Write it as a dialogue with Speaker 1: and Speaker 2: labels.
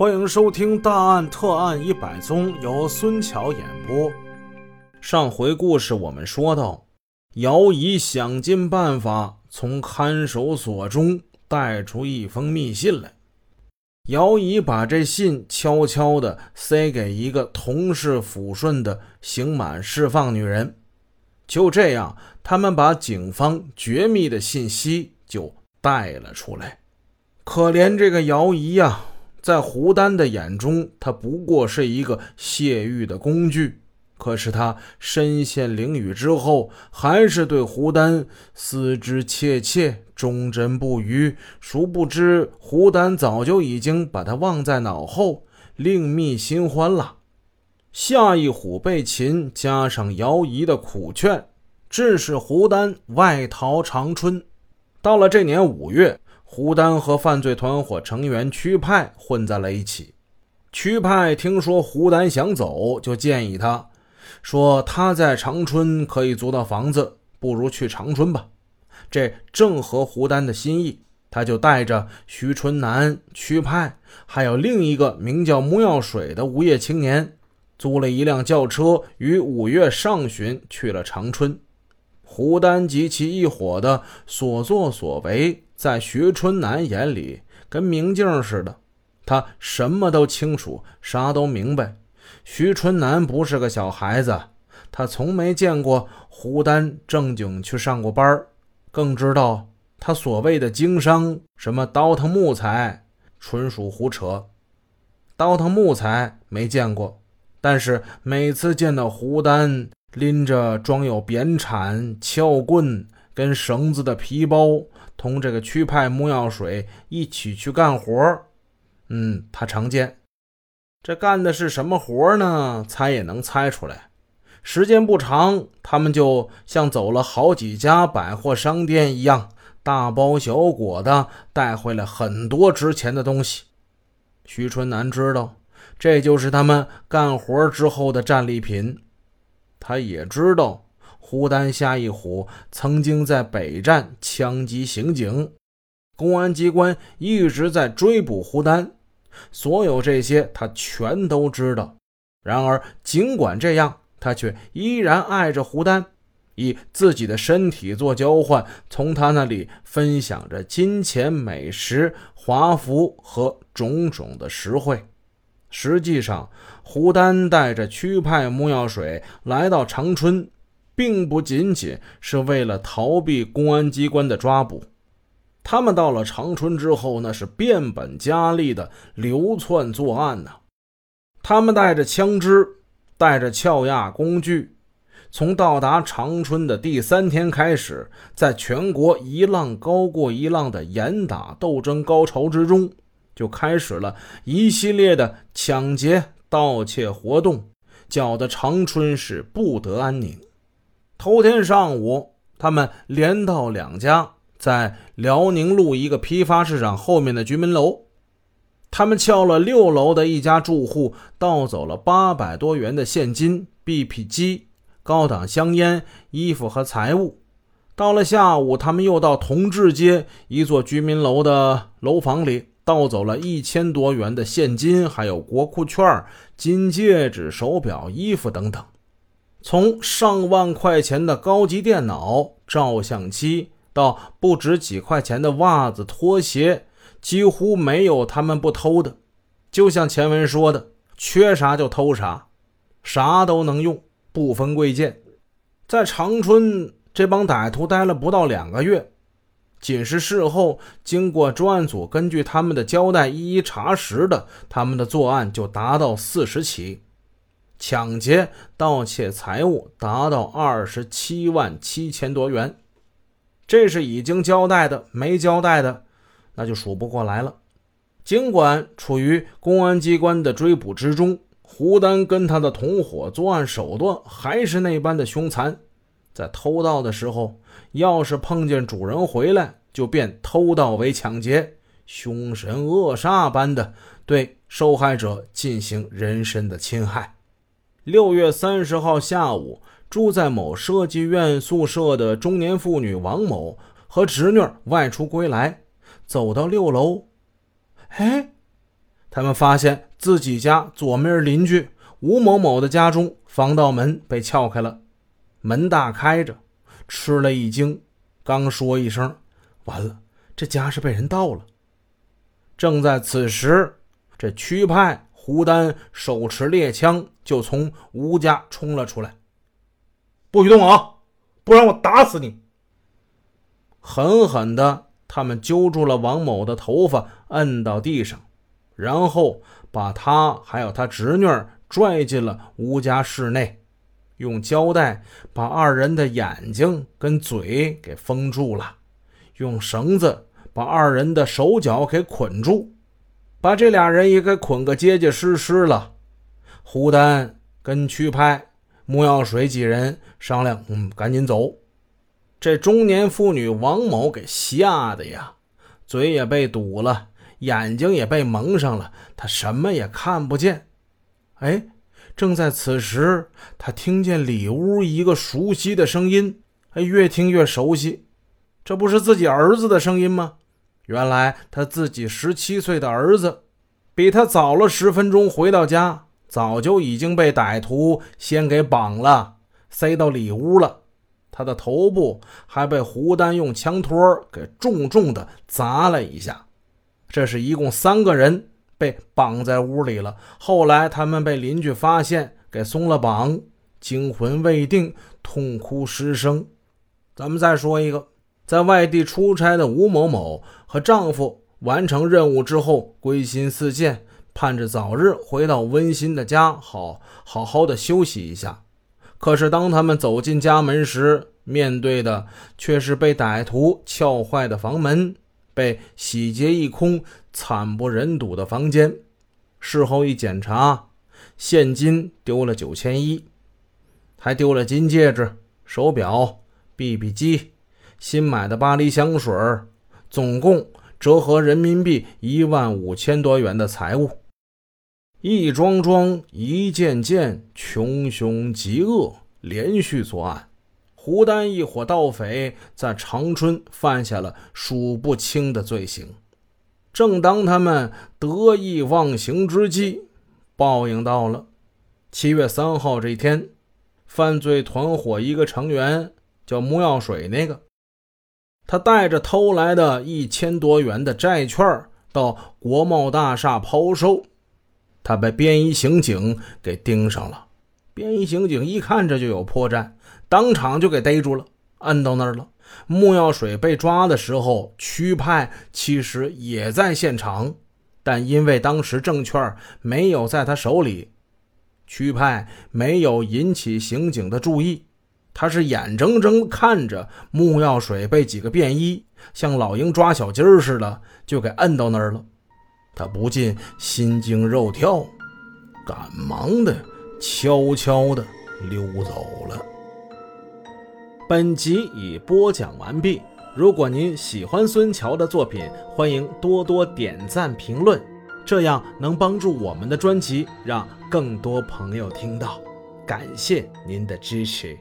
Speaker 1: 欢迎收听《大案特案一百宗》，由孙桥演播。上回故事我们说到，姚姨想尽办法从看守所中带出一封密信来。姚姨把这信悄悄地塞给一个同是抚顺的刑满释放女人。就这样，他们把警方绝密的信息就带了出来。可怜这个姚姨呀，在胡丹的眼中，他不过是一个泄欲的工具。可是他身陷囹圄之后，还是对胡丹思之切切，忠贞不渝。殊不知，胡丹早就已经把他忘在脑后，另觅新欢了。夏一虎被擒，加上姚仪的苦劝，致使胡丹外逃长春。到了这年五月，胡丹和犯罪团伙成员屈派混在了一起。屈派听说胡丹想走，就建议他。说他在长春可以租到房子，不如去长春吧。这正合胡丹的心意，他就带着徐春南、屈派，还有另一个名叫穆耀水的无业青年，租了一辆轿车，于五月上旬去了长春。胡丹及其一伙的所作所为，在徐春南眼里跟明镜似的，他什么都清楚，啥都明白。徐春南不是个小孩子，他从没见过胡丹正经去上过班更知道他所谓的经商，什么倒腾木材，纯属胡扯。倒腾木材没见过，但是每次见到胡丹拎着装有扁铲、撬棍跟绳子的皮包，同这个区派木药水一起去干活嗯，他常见。这干的是什么活呢？猜也能猜出来。时间不长，他们就像走了好几家百货商店一样，大包小裹的带回来很多值钱的东西。徐春南知道，这就是他们干活之后的战利品。他也知道，胡丹、夏一虎曾经在北站枪击刑警，公安机关一直在追捕胡丹。所有这些他全都知道，然而尽管这样，他却依然爱着胡丹，以自己的身体做交换，从他那里分享着金钱、美食、华服和种种的实惠。实际上，胡丹带着屈派木药水来到长春，并不仅仅是为了逃避公安机关的抓捕。他们到了长春之后，那是变本加厉的流窜作案呢。他们带着枪支，带着撬压工具，从到达长春的第三天开始，在全国一浪高过一浪的严打斗争高潮之中，就开始了一系列的抢劫、盗窃活动，搅得长春市不得安宁。头天上午，他们连到两家。在辽宁路一个批发市场后面的居民楼，他们撬了六楼的一家住户，盗走了八百多元的现金、BP 机、高档香烟、衣服和财物。到了下午，他们又到同治街一座居民楼的楼房里，盗走了一千多元的现金，还有国库券、金戒指、手表、衣服等等。从上万块钱的高级电脑、照相机。到不值几块钱的袜子、拖鞋，几乎没有他们不偷的。就像前文说的，缺啥就偷啥，啥都能用，不分贵贱。在长春，这帮歹徒待了不到两个月，仅是事后经过专案组根据他们的交代一一查实的，他们的作案就达到四十起，抢劫、盗窃财物达到二十七万七千多元。这是已经交代的，没交代的，那就数不过来了。尽管处于公安机关的追捕之中，胡丹跟他的同伙作案手段还是那般的凶残。在偷盗的时候，要是碰见主人回来，就变偷盗为抢劫，凶神恶煞般的对受害者进行人身的侵害。六月三十号下午。住在某设计院宿舍的中年妇女王某和侄女外出归来，走到六楼，哎，他们发现自己家左面邻居吴某某的家中防盗门被撬开了，门大开着，吃了一惊，刚说一声“完了”，这家是被人盗了。正在此时，这区派胡丹手持猎枪就从吴家冲了出来，“不许动啊，不然我打死你！”狠狠的，他们揪住了王某的头发，摁到地上。然后把他还有他侄女拽进了吴家室内，用胶带把二人的眼睛跟嘴给封住了，用绳子把二人的手脚给捆住，把这俩人也给捆个结结实实了。胡丹跟屈拍、穆耀水几人商量，嗯，赶紧走。这中年妇女王某给吓得呀，嘴也被堵了。眼睛也被蒙上了，他什么也看不见。哎，正在此时，他听见里屋一个熟悉的声音，哎，越听越熟悉，这不是自己儿子的声音吗？原来他自己十七岁的儿子，比他早了十分钟回到家，早就已经被歹徒先给绑了，塞到里屋了。他的头部还被胡丹用枪托给重重的砸了一下。这是一共三个人被绑在屋里了。后来他们被邻居发现，给松了绑，惊魂未定，痛哭失声。咱们再说一个，在外地出差的吴某某和丈夫完成任务之后，归心似箭，盼着早日回到温馨的家，好好好的休息一下。可是当他们走进家门时，面对的却是被歹徒撬坏的房门。被洗劫一空、惨不忍睹的房间，事后一检查，现金丢了九千一，还丢了金戒指、手表、BB 机、新买的巴黎香水，总共折合人民币一万五千多元的财物。一桩桩、一件件，穷凶极恶，连续作案。胡丹一伙盗匪在长春犯下了数不清的罪行。正当他们得意忘形之际，报应到了。七月三号这一天，犯罪团伙一个成员叫木药水，那个他带着偷来的一千多元的债券到国贸大厦抛售，他被便衣刑警给盯上了。便衣刑警一看这就有破绽。当场就给逮住了，摁到那儿了。穆药水被抓的时候，屈派其实也在现场，但因为当时证券没有在他手里，屈派没有引起刑警的注意。他是眼睁睁看着木药水被几个便衣像老鹰抓小鸡儿似的就给摁到那儿了，他不禁心惊肉跳，赶忙的悄悄的溜走了。本集已播讲完毕。如果您喜欢孙桥的作品，欢迎多多点赞评论，这样能帮助我们的专辑让更多朋友听到。感谢您的支持。